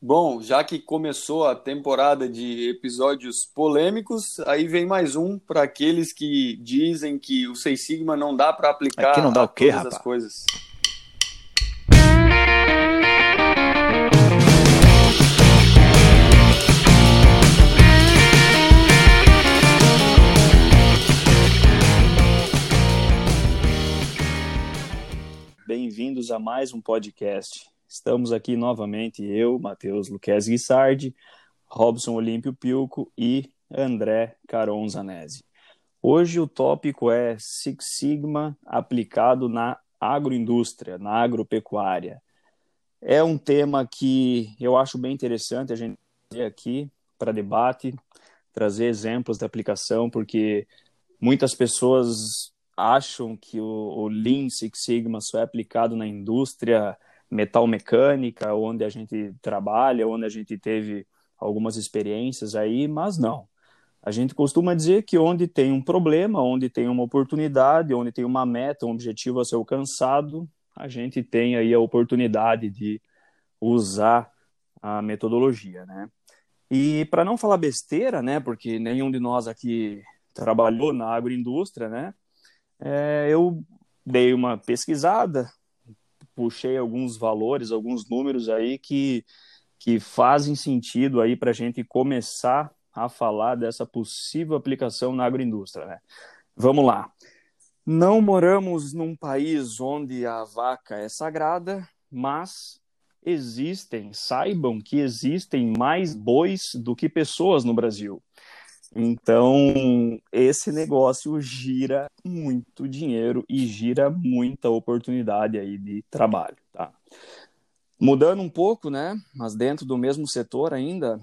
Bom, já que começou a temporada de episódios polêmicos, aí vem mais um para aqueles que dizem que o Seis Sigma não dá para aplicar Aqui não dá o quê, todas rapaz? as coisas. Bem-vindos a mais um podcast. Estamos aqui novamente, eu, Matheus Luquez Guissardi, Robson Olímpio Pilco e André Caron Zanese. Hoje o tópico é Six Sigma aplicado na agroindústria, na agropecuária. É um tema que eu acho bem interessante a gente trazer aqui para debate, trazer exemplos da aplicação, porque muitas pessoas acham que o, o Lean Six Sigma só é aplicado na indústria metalmecânica, onde a gente trabalha, onde a gente teve algumas experiências aí, mas não. A gente costuma dizer que onde tem um problema, onde tem uma oportunidade, onde tem uma meta, um objetivo a ser alcançado, a gente tem aí a oportunidade de usar a metodologia, né? E para não falar besteira, né, porque nenhum de nós aqui trabalhou na agroindústria, né? É, eu dei uma pesquisada, puxei alguns valores, alguns números aí que, que fazem sentido aí para a gente começar a falar dessa possível aplicação na agroindústria. Né? Vamos lá. Não moramos num país onde a vaca é sagrada, mas existem, saibam que existem mais bois do que pessoas no Brasil. Então, esse negócio gira muito dinheiro e gira muita oportunidade aí de trabalho, tá? Mudando um pouco, né? Mas dentro do mesmo setor ainda,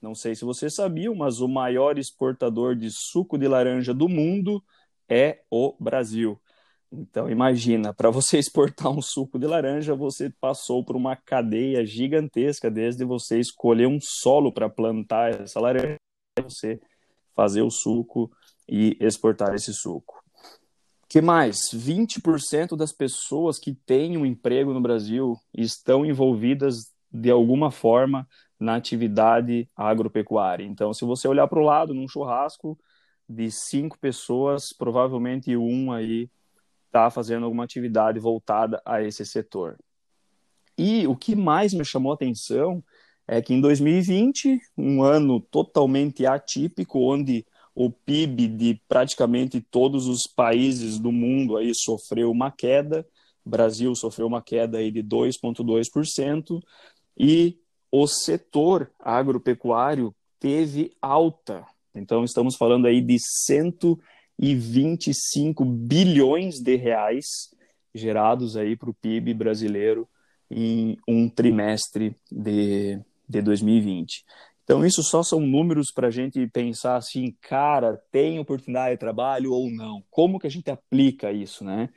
não sei se vocês sabiam, mas o maior exportador de suco de laranja do mundo é o Brasil. Então, imagina, para você exportar um suco de laranja, você passou por uma cadeia gigantesca, desde você escolher um solo para plantar essa laranja, você fazer o suco e exportar esse suco. que mais? 20% das pessoas que têm um emprego no Brasil estão envolvidas de alguma forma na atividade agropecuária. Então, se você olhar para o lado, num churrasco de cinco pessoas, provavelmente um aí está fazendo alguma atividade voltada a esse setor. E o que mais me chamou a atenção é que em 2020, um ano totalmente atípico, onde o PIB de praticamente todos os países do mundo aí sofreu uma queda, o Brasil sofreu uma queda aí de 2,2%, e o setor agropecuário teve alta. Então, estamos falando aí de 125 bilhões de reais gerados aí para o PIB brasileiro em um trimestre de, de 2020. Então, isso só são números para a gente pensar assim, cara, tem oportunidade de trabalho ou não? Como que a gente aplica isso, né?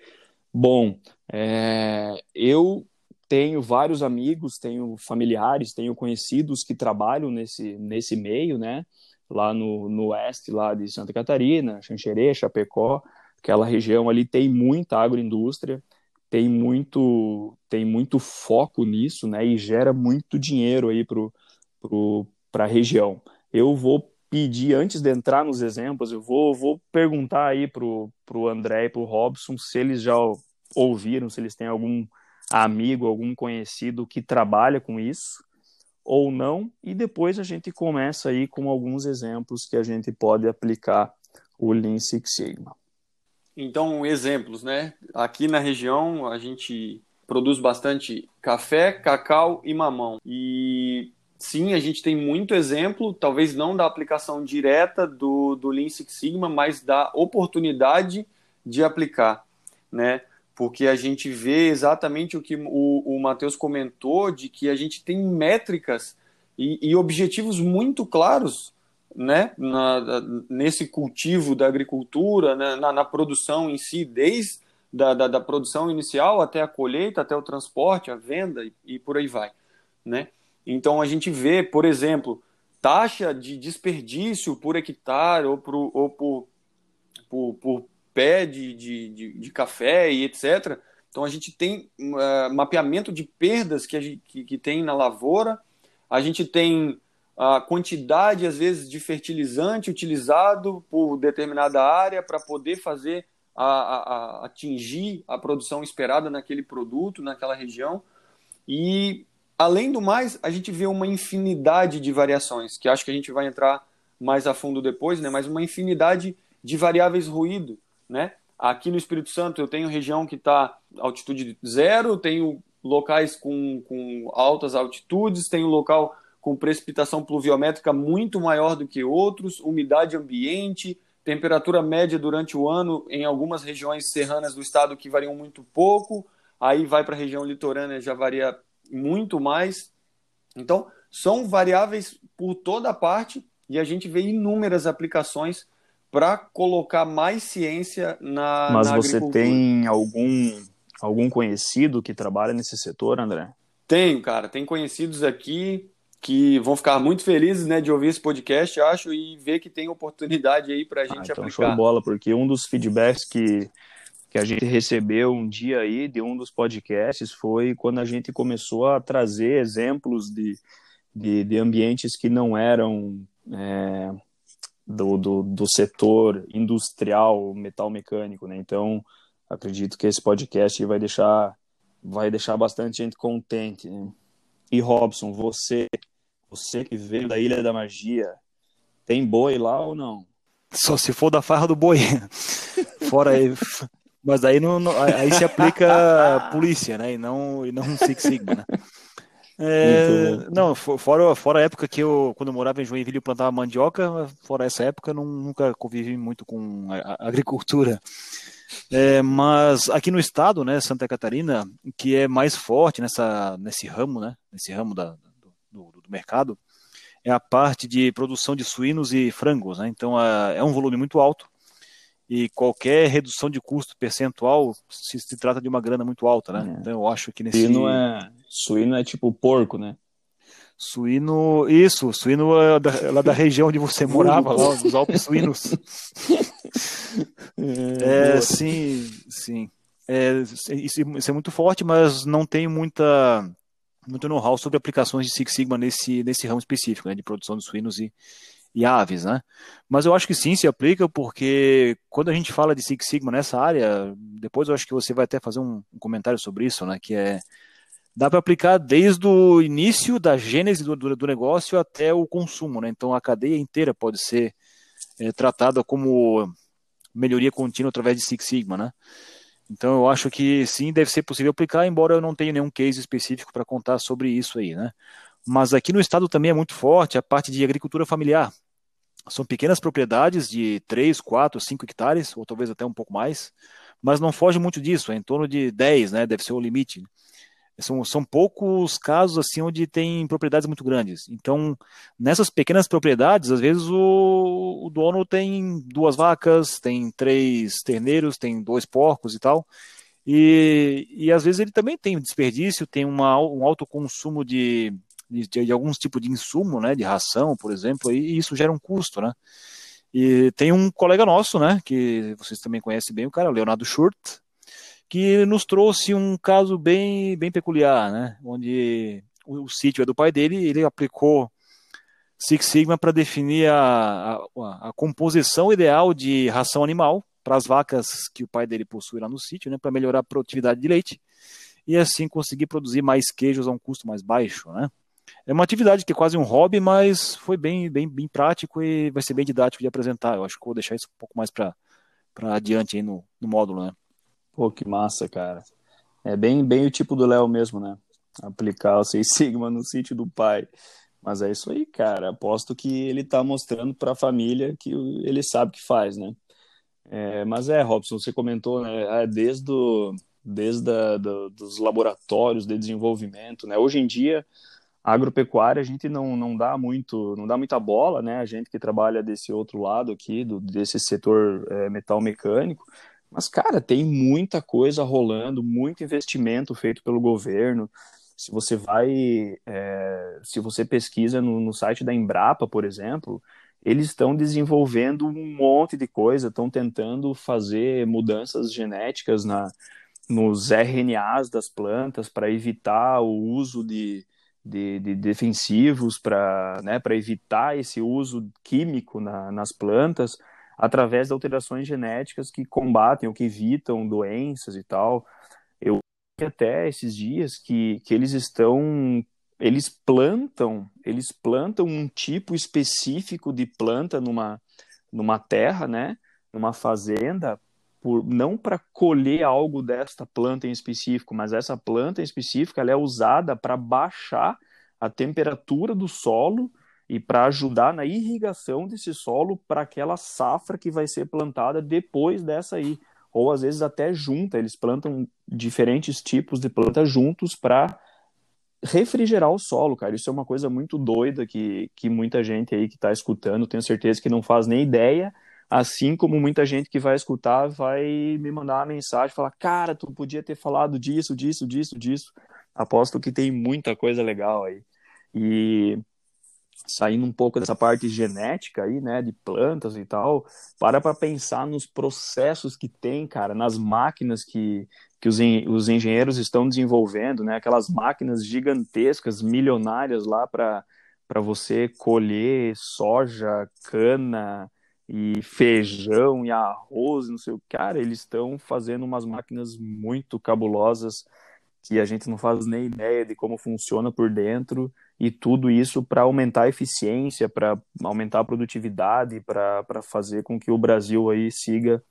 Bom, é, eu tenho vários amigos, tenho familiares, tenho conhecidos que trabalham nesse, nesse meio, né? Lá no, no oeste, lá de Santa Catarina, Xanxerê, Chapecó, aquela região ali tem muita agroindústria, tem muito, tem muito foco nisso, né? E gera muito dinheiro aí pro, pro, para a região. Eu vou pedir, antes de entrar nos exemplos, eu vou, vou perguntar aí para o André e para o Robson se eles já ouviram, se eles têm algum amigo, algum conhecido que trabalha com isso ou não, e depois a gente começa aí com alguns exemplos que a gente pode aplicar o Lean Six Sigma. Então, exemplos, né? Aqui na região a gente produz bastante café, cacau e mamão. E sim, a gente tem muito exemplo, talvez não da aplicação direta do, do Lean Six Sigma, mas da oportunidade de aplicar, né? Porque a gente vê exatamente o que o, o Matheus comentou, de que a gente tem métricas e, e objetivos muito claros né, na, nesse cultivo da agricultura, né, na, na, produção em si, desde da, da, da, produção inicial até a colheita, até o transporte, a venda e, e por aí vai, né? Então a gente vê, por exemplo, taxa de desperdício por hectare ou, por, ou por, por, por pé de, de, de, café e etc. Então a gente tem uh, mapeamento de perdas que, gente, que, que tem na lavoura, a gente tem a quantidade, às vezes, de fertilizante utilizado por determinada área para poder fazer a, a, a, atingir a produção esperada naquele produto, naquela região. E, além do mais, a gente vê uma infinidade de variações, que acho que a gente vai entrar mais a fundo depois, né? mas uma infinidade de variáveis ruído. Né? Aqui no Espírito Santo eu tenho região que está altitude zero, tenho locais com, com altas altitudes, tenho local com precipitação pluviométrica muito maior do que outros, umidade ambiente, temperatura média durante o ano em algumas regiões serranas do estado que variam muito pouco, aí vai para a região litorânea já varia muito mais. Então, são variáveis por toda parte e a gente vê inúmeras aplicações para colocar mais ciência na, Mas na você tem algum algum conhecido que trabalha nesse setor, André? Tenho, cara. Tem conhecidos aqui que vão ficar muito felizes né, de ouvir esse podcast, acho, e ver que tem oportunidade aí para a gente ah, então aplicar. Show de bola, porque um dos feedbacks que, que a gente recebeu um dia aí de um dos podcasts foi quando a gente começou a trazer exemplos de, de, de ambientes que não eram é, do, do, do setor industrial metal mecânico, né? Então, acredito que esse podcast vai deixar vai deixar bastante gente contente. Né? E Robson, você, você que veio da Ilha da Magia, tem boi lá ou não? Só se for da farra do boi. Fora aí. Mas aí, não, aí se aplica polícia, né? E não, e não Six Sigma, né? É, não, fora, fora a época que eu, quando eu morava em Joinville, eu plantava mandioca, fora essa época, eu nunca convivi muito com a, a agricultura. É, mas aqui no estado, né, Santa Catarina, que é mais forte nessa, nesse ramo, né, nesse ramo da, do, do, do mercado, é a parte de produção de suínos e frangos. Né, então é um volume muito alto e qualquer redução de custo percentual se, se trata de uma grana muito alta. Né? É. Então eu acho que nesse. Suíno é, suíno é tipo porco, né? Suíno, isso, suíno é da, lá da região onde você morava, lá, dos Alpes Suínos. é, sim, sim. É, isso, isso, é muito forte, mas não tem muita muito know-how sobre aplicações de Six Sigma nesse, nesse ramo específico, né, de produção de suínos e, e aves, né? Mas eu acho que sim, se aplica, porque quando a gente fala de Six Sigma nessa área, depois eu acho que você vai até fazer um, um comentário sobre isso, né? Que é dá para aplicar desde o início da gênese do, do, do, negócio até o consumo, né? Então a cadeia inteira pode ser é, tratada como melhoria contínua através de Six Sigma, né? Então eu acho que sim, deve ser possível aplicar, embora eu não tenha nenhum case específico para contar sobre isso aí, né? Mas aqui no estado também é muito forte a parte de agricultura familiar. São pequenas propriedades de 3, 4, 5 hectares, ou talvez até um pouco mais, mas não foge muito disso, é em torno de 10, né? Deve ser o limite são, são poucos casos assim onde tem propriedades muito grandes. Então, nessas pequenas propriedades, às vezes o, o dono tem duas vacas, tem três terneiros, tem dois porcos e tal. E, e às vezes ele também tem desperdício, tem uma, um alto consumo de, de, de alguns tipos de insumo, né, de ração, por exemplo, e, isso gera um custo, né? E tem um colega nosso, né, que vocês também conhecem bem, o cara, Leonardo Schurt, que nos trouxe um caso bem, bem peculiar, né? Onde o, o sítio é do pai dele, ele aplicou Six Sigma para definir a, a, a, composição ideal de ração animal para as vacas que o pai dele possui lá no sítio, né? Para melhorar a produtividade de leite e assim conseguir produzir mais queijos a um custo mais baixo, né? É uma atividade que é quase um hobby, mas foi bem, bem, bem prático e vai ser bem didático de apresentar. Eu acho que vou deixar isso um pouco mais para adiante aí no, no módulo, né? Pô, que massa, cara. É bem, bem o tipo do Léo mesmo, né? Aplicar o Seis Sigma no sítio do pai. Mas é isso aí, cara. Aposto que ele tá mostrando para a família que ele sabe que faz, né? É, mas é, Robson, você comentou, né? É, desde, do, desde a, do, dos laboratórios de desenvolvimento, né? Hoje em dia, a agropecuária a gente não, não dá muito não dá muita bola, né? A gente que trabalha desse outro lado aqui, do, desse setor é, metal mecânico, mas, cara, tem muita coisa rolando, muito investimento feito pelo governo. Se você vai, é, se você pesquisa no, no site da Embrapa, por exemplo, eles estão desenvolvendo um monte de coisa, estão tentando fazer mudanças genéticas na, nos RNAs das plantas para evitar o uso de, de, de defensivos para né, evitar esse uso químico na, nas plantas através de alterações genéticas que combatem ou que evitam doenças e tal. Eu até esses dias que, que eles estão eles plantam eles plantam um tipo específico de planta numa numa terra, né, numa fazenda por, não para colher algo desta planta em específico, mas essa planta em específico ela é usada para baixar a temperatura do solo e para ajudar na irrigação desse solo para aquela safra que vai ser plantada depois dessa aí. Ou às vezes até junta, eles plantam diferentes tipos de plantas juntos para refrigerar o solo, cara. Isso é uma coisa muito doida que, que muita gente aí que está escutando, tenho certeza que não faz nem ideia, Assim como muita gente que vai escutar vai me mandar uma mensagem, falar, cara, tu podia ter falado disso, disso, disso, disso. Aposto que tem muita coisa legal aí. E saindo um pouco dessa parte genética aí, né, de plantas e tal, para para pensar nos processos que tem, cara, nas máquinas que, que os, os engenheiros estão desenvolvendo, né, aquelas máquinas gigantescas, milionárias lá para para você colher soja, cana, e feijão e arroz, não sei o. Cara, eles estão fazendo umas máquinas muito cabulosas que a gente não faz nem ideia de como funciona por dentro e tudo isso para aumentar a eficiência, para aumentar a produtividade, para fazer com que o Brasil aí siga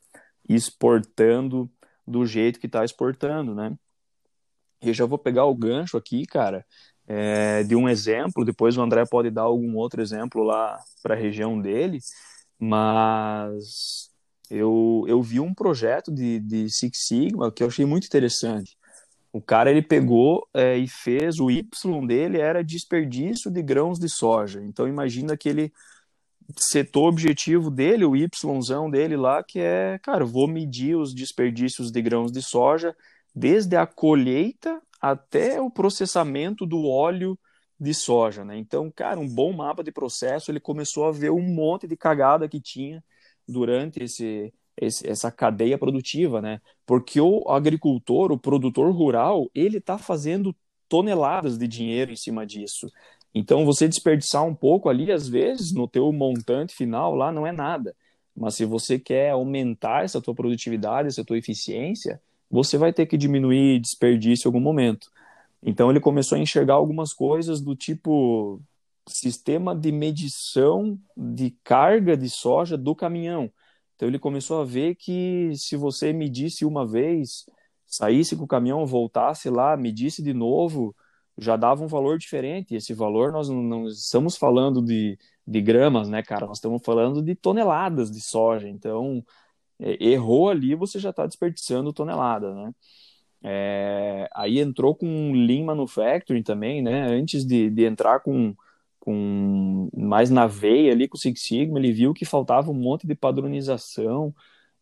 exportando do jeito que está exportando, né? E já vou pegar o gancho aqui, cara, é, de um exemplo, depois o André pode dar algum outro exemplo lá para a região dele, mas eu, eu vi um projeto de, de Six Sigma que eu achei muito interessante. O cara ele pegou é, e fez o Y dele era desperdício de grãos de soja. Então imagina que ele setou objetivo dele, o Yzão dele lá, que é, cara, vou medir os desperdícios de grãos de soja desde a colheita até o processamento do óleo de soja, né? Então, cara, um bom mapa de processo, ele começou a ver um monte de cagada que tinha durante esse, esse essa cadeia produtiva, né? Porque o agricultor, o produtor rural, ele está fazendo toneladas de dinheiro em cima disso. Então, você desperdiçar um pouco ali, às vezes, no teu montante final lá, não é nada. Mas se você quer aumentar essa tua produtividade, essa tua eficiência, você vai ter que diminuir desperdício em algum momento. Então ele começou a enxergar algumas coisas do tipo sistema de medição de carga de soja do caminhão. Então ele começou a ver que se você medisse uma vez, saísse com o caminhão, voltasse lá, medisse de novo, já dava um valor diferente. Esse valor nós não estamos falando de, de gramas, né, cara? Nós estamos falando de toneladas de soja. Então é, errou ali, você já está desperdiçando tonelada, né? É, aí entrou com Lean Manufacturing também, né? Antes de, de entrar com, com mais na veia ali com o Six Sigma, ele viu que faltava um monte de padronização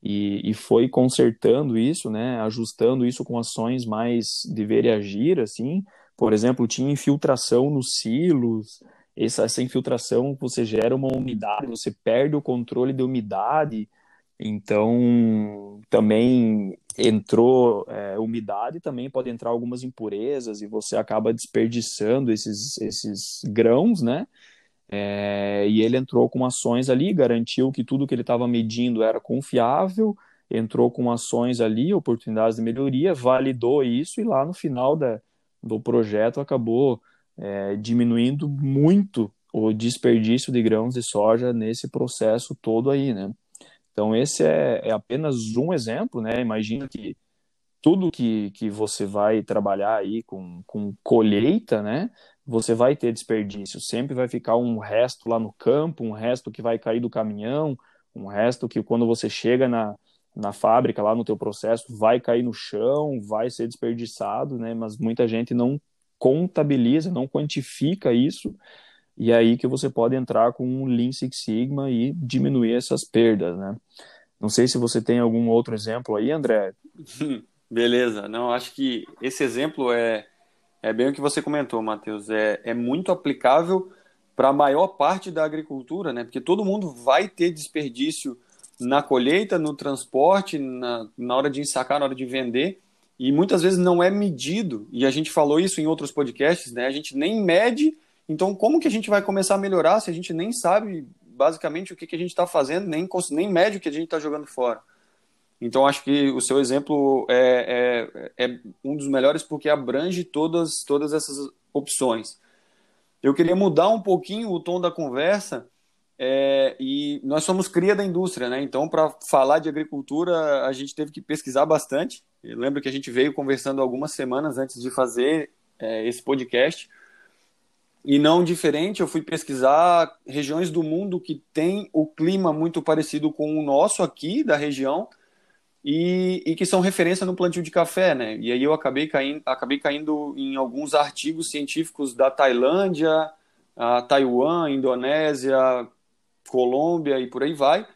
e, e foi consertando isso, né? Ajustando isso com ações mais de ver e agir, assim. Por exemplo, tinha infiltração nos silos, essa, essa infiltração você gera uma umidade, você perde o controle de umidade, então, também entrou é, umidade, também pode entrar algumas impurezas e você acaba desperdiçando esses, esses grãos, né? É, e ele entrou com ações ali, garantiu que tudo que ele estava medindo era confiável, entrou com ações ali, oportunidades de melhoria, validou isso e lá no final da, do projeto acabou é, diminuindo muito o desperdício de grãos de soja nesse processo todo aí, né? Então, esse é, é apenas um exemplo, né? Imagina que tudo que, que você vai trabalhar aí com, com colheita, né? Você vai ter desperdício. Sempre vai ficar um resto lá no campo, um resto que vai cair do caminhão, um resto que quando você chega na, na fábrica, lá no teu processo, vai cair no chão, vai ser desperdiçado, né? Mas muita gente não contabiliza, não quantifica isso e aí que você pode entrar com um Lean Six Sigma e diminuir essas perdas, né? Não sei se você tem algum outro exemplo aí, André. Beleza, não, acho que esse exemplo é, é bem o que você comentou, Matheus. É, é muito aplicável para a maior parte da agricultura, né? Porque todo mundo vai ter desperdício na colheita, no transporte, na, na hora de ensacar, na hora de vender. e muitas vezes não é medido, e a gente falou isso em outros podcasts, né? A gente nem mede, então como que a gente vai começar a melhorar se a gente nem sabe basicamente o que, que a gente está fazendo, nem, nem mede o que a gente está jogando fora. Então acho que o seu exemplo é, é, é, um dos melhores porque abrange todas, todas essas opções. Eu queria mudar um pouquinho o tom da conversa é, e nós somos cria da indústria, né? Então, para falar de agricultura, a gente teve que pesquisar bastante. Eu lembro que a gente veio conversando algumas semanas antes de fazer é, esse podcast. E não diferente, eu fui pesquisar regiões do mundo que têm o clima muito parecido com o nosso aqui, da região, e, e, que são referência no plantio de café, né? E aí eu acabei caindo, acabei caindo em alguns artigos científicos da Tailândia, a Taiwan, Indonésia, Colômbia e por aí vai.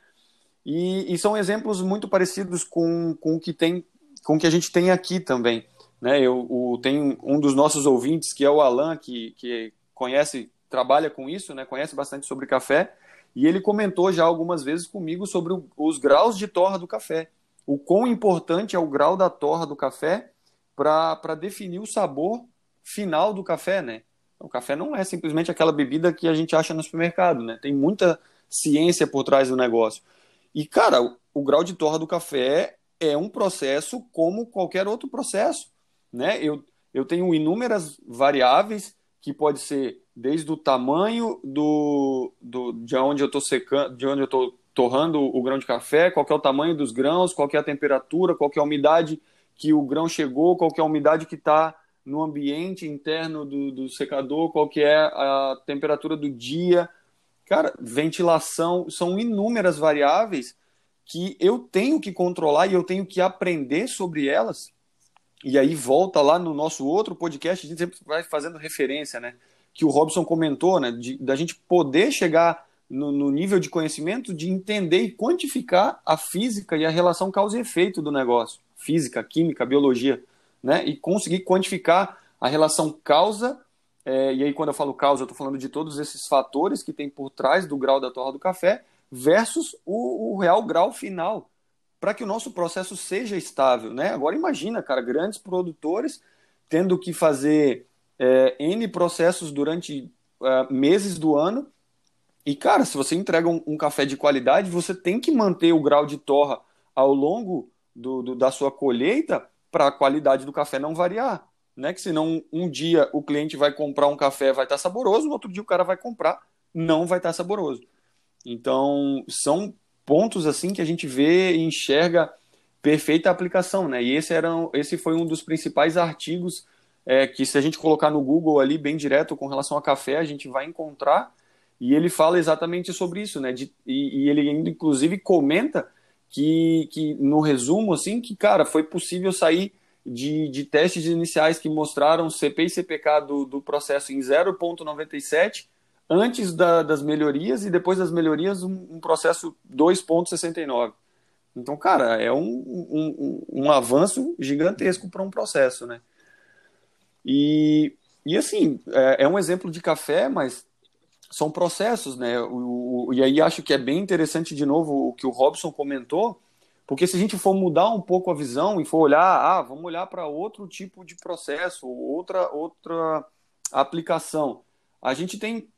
E, e, são exemplos muito parecidos com, com o que tem, com o que a gente tem aqui também. Né? Eu o, tem um dos nossos ouvintes que é o Alan que, que conhece, trabalha com isso, né? Conhece bastante sobre café e ele comentou já algumas vezes comigo sobre os graus de torra do café. O quão importante é o grau da torra do café para definir o sabor final do café, né? O café não é simplesmente aquela bebida que a gente acha no supermercado, né? Tem muita ciência por trás do negócio. E, cara, o, o grau de torra do café é um processo como qualquer outro processo. Né? Eu, eu tenho inúmeras variáveis que pode ser desde o tamanho do, do de onde eu estou secando, de onde eu estou torrando o grão de café, qual é o tamanho dos grãos, qual é a temperatura, qual é a umidade que o grão chegou, qual é a umidade que está no ambiente interno do, do secador, qual que é a temperatura do dia, Cara, ventilação, são inúmeras variáveis que eu tenho que controlar e eu tenho que aprender sobre elas. E aí volta lá no nosso outro podcast, a gente sempre vai fazendo referência, né? Que o Robson comentou, né? De, da gente poder chegar no, no, nível de conhecimento de entender e quantificar a física e a relação causa e efeito do negócio. Física, química, biologia, né? E conseguir quantificar a relação causa é, e aí, quando eu falo causa, eu estou falando de todos esses fatores que tem por trás do grau da torra do café versus o, o real grau final, para que o nosso processo seja estável. Né? Agora, imagina, cara, grandes produtores tendo que fazer é, N processos durante é, meses do ano. E, cara, se você entrega um, um, café de qualidade, você tem que manter o grau de torra ao longo do, do da sua colheita para a qualidade do café não variar né? Que senão um dia o cliente vai comprar um café, vai estar saboroso, no outro dia o cara vai comprar, não vai estar saboroso. Então, são pontos assim que a gente vê e enxerga perfeita aplicação, né? E esse era esse foi um dos principais artigos é, que se a gente colocar no Google ali bem direto com relação a café, a gente vai encontrar e ele fala exatamente sobre isso, né? De, e, e ele ainda inclusive comenta que, que no resumo assim que cara foi possível sair de, de testes iniciais que mostraram CP e CPK do, do processo em 0,97 antes da, das melhorias e depois das melhorias um, um processo 2,69. Então, cara, é um, um, um avanço gigantesco para um processo, né? E, e assim, é, é, um exemplo de café, mas são processos, né? O, o, e aí acho que é bem interessante, de novo, o que o Robson comentou, porque se a gente for mudar um pouco a visão e for olhar, ah, vamos olhar para outro tipo de processo, outra, outra aplicação. A gente tem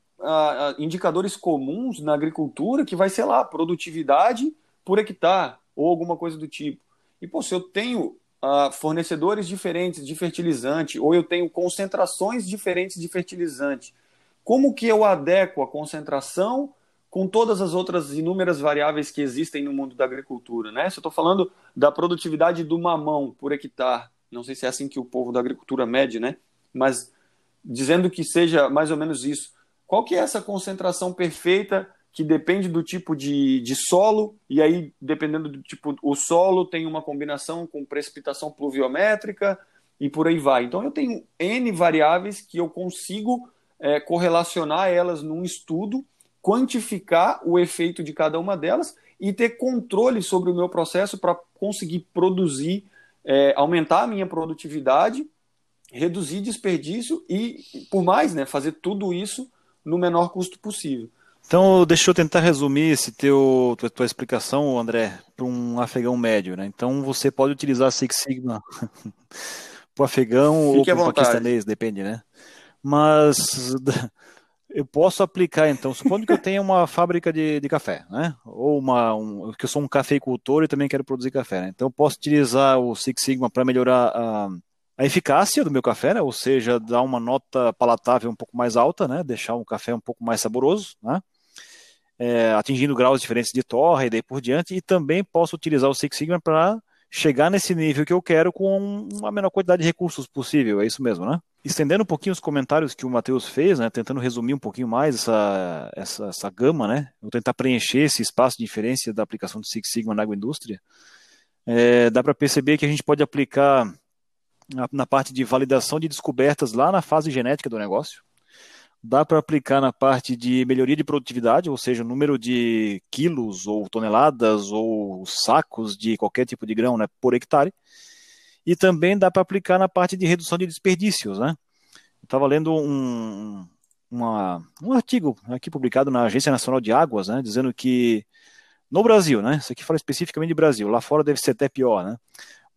indicadores comuns na agricultura que vai ser lá, produtividade por hectare ou alguma coisa do tipo. E, pô, se eu tenho ah, fornecedores diferentes de fertilizante ou eu tenho concentrações diferentes de fertilizante, como que eu adequo a concentração com todas as outras inúmeras variáveis que existem no mundo da agricultura. Né? Se eu estou falando da produtividade do mamão por hectare, não sei se é assim que o povo da agricultura mede, né? mas dizendo que seja mais ou menos isso, qual que é essa concentração perfeita que depende do tipo de, de solo, e aí, dependendo do tipo, o solo tem uma combinação com precipitação pluviométrica, e por aí vai. Então, eu tenho N variáveis que eu consigo é, correlacionar elas num estudo quantificar o efeito de cada uma delas e ter controle sobre o meu processo para conseguir produzir, é, aumentar a minha produtividade, reduzir desperdício e, por mais, né, fazer tudo isso no menor custo possível. Então, deixa eu tentar resumir esse teu tua, tua explicação, André, para um afegão médio, né? Então, você pode utilizar Six Sigma para o afegão Fique ou para o paquistanês, depende, né? Mas eu posso aplicar, então, supondo que eu tenha uma fábrica de, de café, né? Ou uma, um, que eu sou um cafeicultor e também quero produzir café, né? Então, eu posso utilizar o Six Sigma para melhorar a, a eficácia do meu café, né? Ou seja, dar uma nota palatável um pouco mais alta, né? Deixar um café um pouco mais saboroso, né? é, atingindo graus diferentes de torre e daí por diante, e também posso utilizar o Six Sigma para chegar nesse nível que eu quero com a menor quantidade de recursos possível, é isso mesmo, né? Estendendo um pouquinho os comentários que o Matheus fez, né, tentando resumir um pouquinho mais essa, essa, essa gama, né, vou tentar preencher esse espaço de diferença da aplicação do Six Sigma na agroindústria, é, dá para perceber que a gente pode aplicar na, parte de validação de descobertas lá na fase genética do negócio, dá para aplicar na parte de melhoria de produtividade, ou seja, o número de quilos ou toneladas ou sacos de qualquer tipo de grão né, por hectare. E também dá para aplicar na parte de redução de desperdícios. Né? Estava lendo um, uma, um artigo aqui publicado na Agência Nacional de Águas, né, dizendo que no Brasil, né, isso aqui fala especificamente de Brasil, lá fora deve ser até pior, né,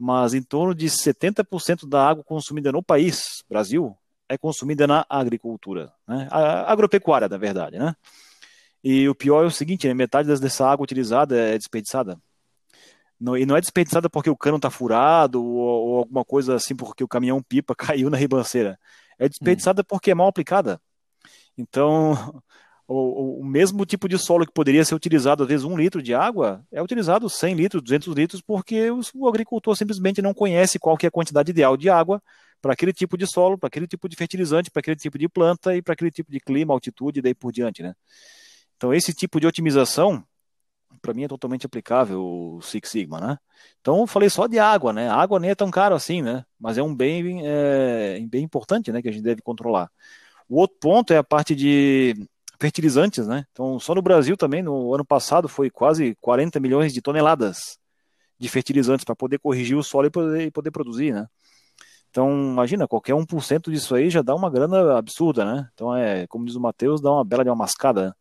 mas em torno de 70% da água consumida no país, Brasil, é consumida na agricultura, né? A agropecuária, na verdade, né? E o pior é o seguinte, né? metade dessa água utilizada é desperdiçada. Não, e não é desperdiçada porque o cano está furado ou, ou, alguma coisa assim, porque o caminhão pipa caiu na ribanceira. É desperdiçada hum. porque é mal aplicada. Então, o, o, mesmo tipo de solo que poderia ser utilizado, às vezes, um litro de água, é utilizado 100 litros, 200 litros, porque o, agricultor simplesmente não conhece qual é a quantidade ideal de água para aquele tipo de solo, para aquele tipo de fertilizante, para aquele tipo de planta e para aquele tipo de clima, altitude e daí por diante, né? Então esse tipo de otimização para mim é totalmente aplicável o Six Sigma, né? Então eu falei só de água, né? A água nem é tão caro assim, né? Mas é um bem é, bem importante, né? Que a gente deve controlar. O outro ponto é a parte de fertilizantes, né? Então só no Brasil também no ano passado foi quase 40 milhões de toneladas de fertilizantes para poder corrigir o solo e poder, poder produzir, né? Então, imagina, qualquer 1% disso aí já dá uma grana absurda, né? Então, é, como diz o Matheus, dá uma bela de uma mascada. Né?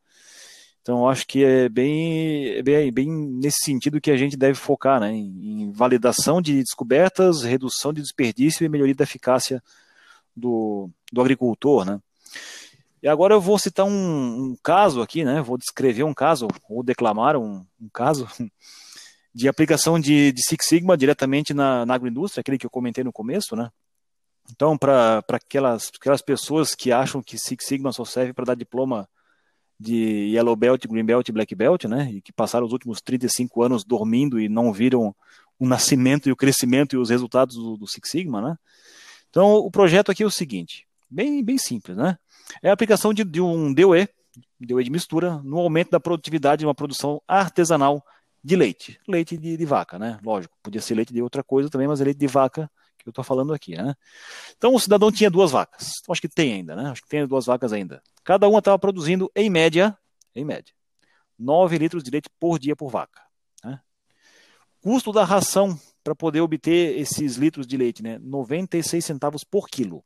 Então, acho que é bem, é bem, bem nesse sentido que a gente deve focar, né? Em, em, validação de descobertas, redução de desperdício e melhoria da eficácia do, do agricultor, né? E agora eu vou citar um, um, caso aqui, né? Vou descrever um caso, ou declamar um, um caso de aplicação de, de Six Sigma diretamente na, na agroindústria, aquele que eu comentei no começo, né? Então, para aquelas, aquelas pessoas que acham que Six Sigma só serve para dar diploma de Yellow Belt, Green Belt e Black Belt, né, e que passaram os últimos 35 anos dormindo e não viram o nascimento e o crescimento e os resultados do, do Six Sigma, né? Então, o projeto aqui é o seguinte, bem, bem simples, né? É a aplicação de, de um DOE, DOE de mistura, no aumento da produtividade de uma produção artesanal de leite. Leite de, de vaca, né? Lógico, podia ser leite de outra coisa também, mas é leite de vaca que eu estou falando aqui, né? Então o cidadão tinha duas vacas. Acho que tem ainda, né? Acho que tem duas vacas ainda. Cada uma estava produzindo, em média, em média, 9 litros de leite por dia por vaca. Né? Custo da ração para poder obter esses litros de leite, né? 96 centavos por quilo.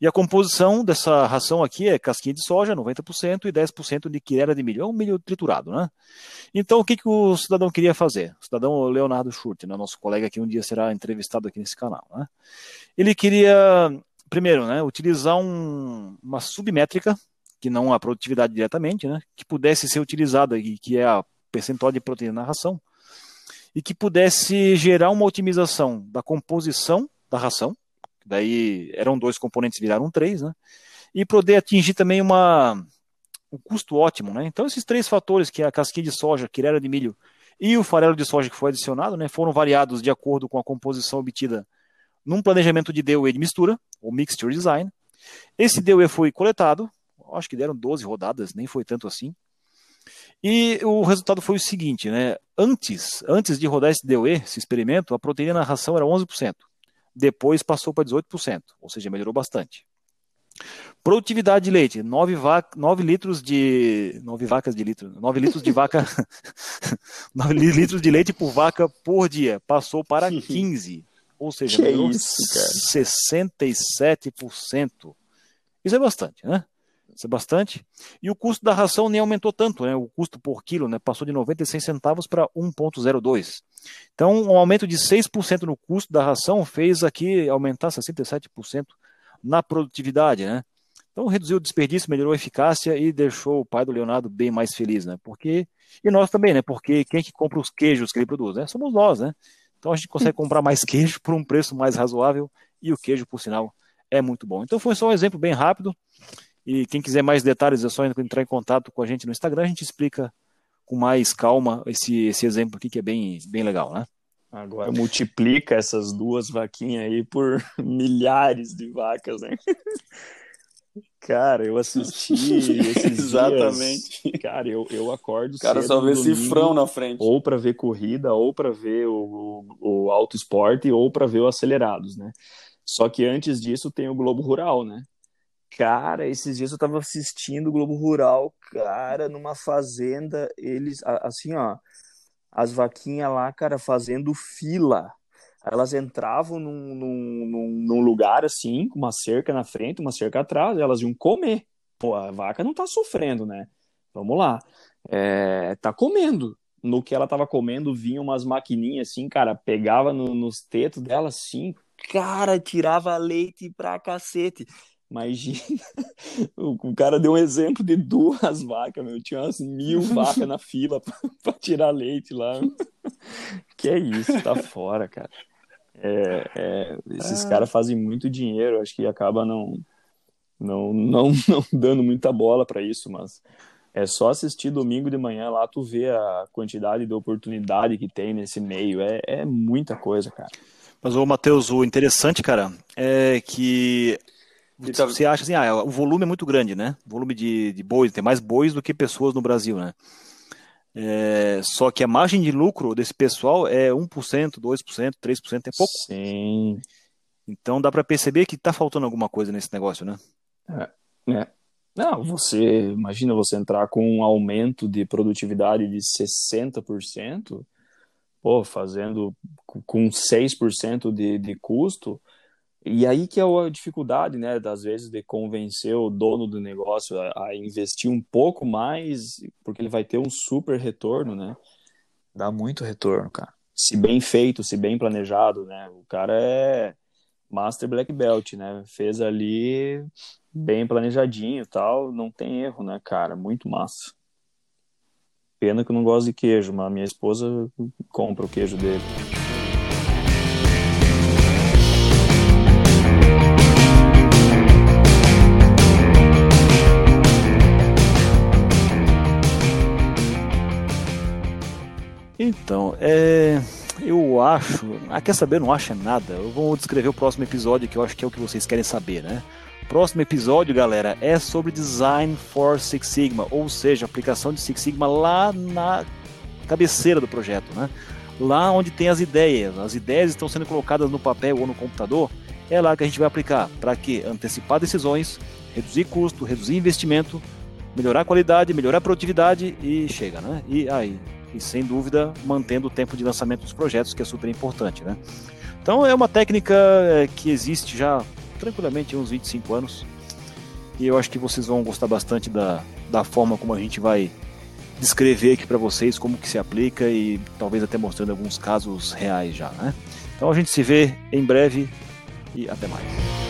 E a composição dessa ração aqui é casquinha de soja, 90%, e 10% de quirera de milho. É um milho triturado, né? Então, o que, que o cidadão queria fazer? O cidadão Leonardo Schurt, né, nosso colega que um dia será entrevistado aqui nesse canal, né? Ele queria, primeiro, né, utilizar um, uma submétrica, que não a produtividade diretamente, né, que pudesse ser utilizada, que é a percentual de proteína na ração, e que pudesse gerar uma otimização da composição da ração, daí eram dois componentes, viraram três, né? E poder atingir também uma, um custo ótimo, né? Então esses três fatores, que é a casquinha de soja, quirera de milho e o farelo de soja que foi adicionado, né, foram variados de acordo com a composição obtida num planejamento de DOE de mistura, ou Mixture Design. Esse DOE foi coletado, acho que deram 12 rodadas, nem foi tanto assim. E o resultado foi o seguinte, né? Antes, antes de rodar esse DOE, esse experimento, a proteína na ração era 11% depois passou para 18%, ou seja, melhorou bastante. Produtividade de leite, 9, va 9 litros de 9 vacas de litro, 9 litros de vaca 9 litros de leite por vaca por dia, passou para 15, ou seja, melhorou isso, 67%. Isso é bastante, né? Isso é bastante. E o custo da ração nem aumentou tanto, né? O custo por quilo né? passou de 96 centavos para 1,02. Então, um aumento de 6% no custo da ração fez aqui aumentar 67% na produtividade, né? Então, reduziu o desperdício, melhorou a eficácia e deixou o pai do Leonardo bem mais feliz, né? Porque e nós também, né? Porque quem é que compra os queijos que ele produz, né? Somos nós, né? Então a gente consegue comprar mais queijo por um preço mais razoável e o queijo, por sinal, é muito bom. Então foi só um exemplo bem rápido. E quem quiser mais detalhes é só entrar em contato com a gente no Instagram, a gente explica com mais calma esse, esse exemplo aqui que é bem, bem legal, né? Agora multiplica essas duas vaquinhas aí por milhares de vacas, né? Cara, eu assisti esses Exatamente. Dias, cara, eu, eu acordo o cara só vê cifrão na frente. Ou para ver corrida, ou para ver o, o, o auto esporte, ou para ver o acelerados, né? Só que antes disso tem o Globo Rural, né? Cara, esses dias eu tava assistindo o Globo Rural, cara, numa fazenda, eles, assim, ó, as vaquinhas lá, cara, fazendo fila elas entravam num, num, num, lugar assim, com uma cerca na frente, uma cerca atrás, elas iam comer. Pô, a vaca não tá sofrendo, né? Vamos lá. É, tá comendo. No que ela tava comendo, vinha umas maquininhas assim, cara, pegava no, nos tetos dela assim, cara, tirava leite pra cacete. Imagina, o, cara deu um exemplo de duas vacas, meu. Tinha umas mil vacas na fila para tirar leite lá. Que é isso, tá fora, cara. É, é, esses ah. caras fazem muito dinheiro, acho que acaba não, não, não, não dando muita bola para isso, mas é só assistir domingo de manhã lá, tu vê a quantidade de oportunidade que tem nesse meio. É, é muita coisa, cara. Mas, ô Matheus, o interessante, cara, é que então, você acha assim, ah, o volume é muito grande, né? O volume de, de bois, tem mais bois do que pessoas no Brasil, né? É, só que a margem de lucro desse pessoal é 1%, 2%, 3%, é pouco. Sim. Então dá para perceber que está faltando alguma coisa nesse negócio, né? É, é. Não, você imagina você entrar com um aumento de produtividade de 60%, pô, fazendo com 6% de, de custo, e aí que é a dificuldade, né, das vezes de convencer o dono do negócio a, a, investir um pouco mais, porque ele vai ter um super retorno, né? Dá muito retorno, cara. Se bem feito, se bem planejado, né? O cara é master black belt, né? Fez ali bem planejadinho, tal, não tem erro, né, cara? Muito massa. Pena que eu não gosto de queijo, mas minha esposa compra o queijo dele. Então, é, eu acho. Ah, quer saber? Não acha nada. Eu vou descrever o próximo episódio, que eu acho que é o que vocês querem saber, né? Próximo episódio, galera, é sobre Design for Six Sigma, ou seja, aplicação de Six Sigma lá na cabeceira do projeto, né? Lá onde tem as ideias. As ideias estão sendo colocadas no papel ou no computador. É lá que a gente vai aplicar. Para quê? Antecipar decisões, reduzir custo, reduzir investimento, melhorar a qualidade, melhorar a produtividade e chega, né? E aí, e sem dúvida mantendo o tempo de lançamento dos projetos, que é super importante. Né? Então é uma técnica é, que existe já tranquilamente uns 25 anos e eu acho que vocês vão gostar bastante da, da forma como a gente vai descrever aqui para vocês como que se aplica e talvez até mostrando alguns casos reais já. Né? Então a gente se vê em breve e até mais.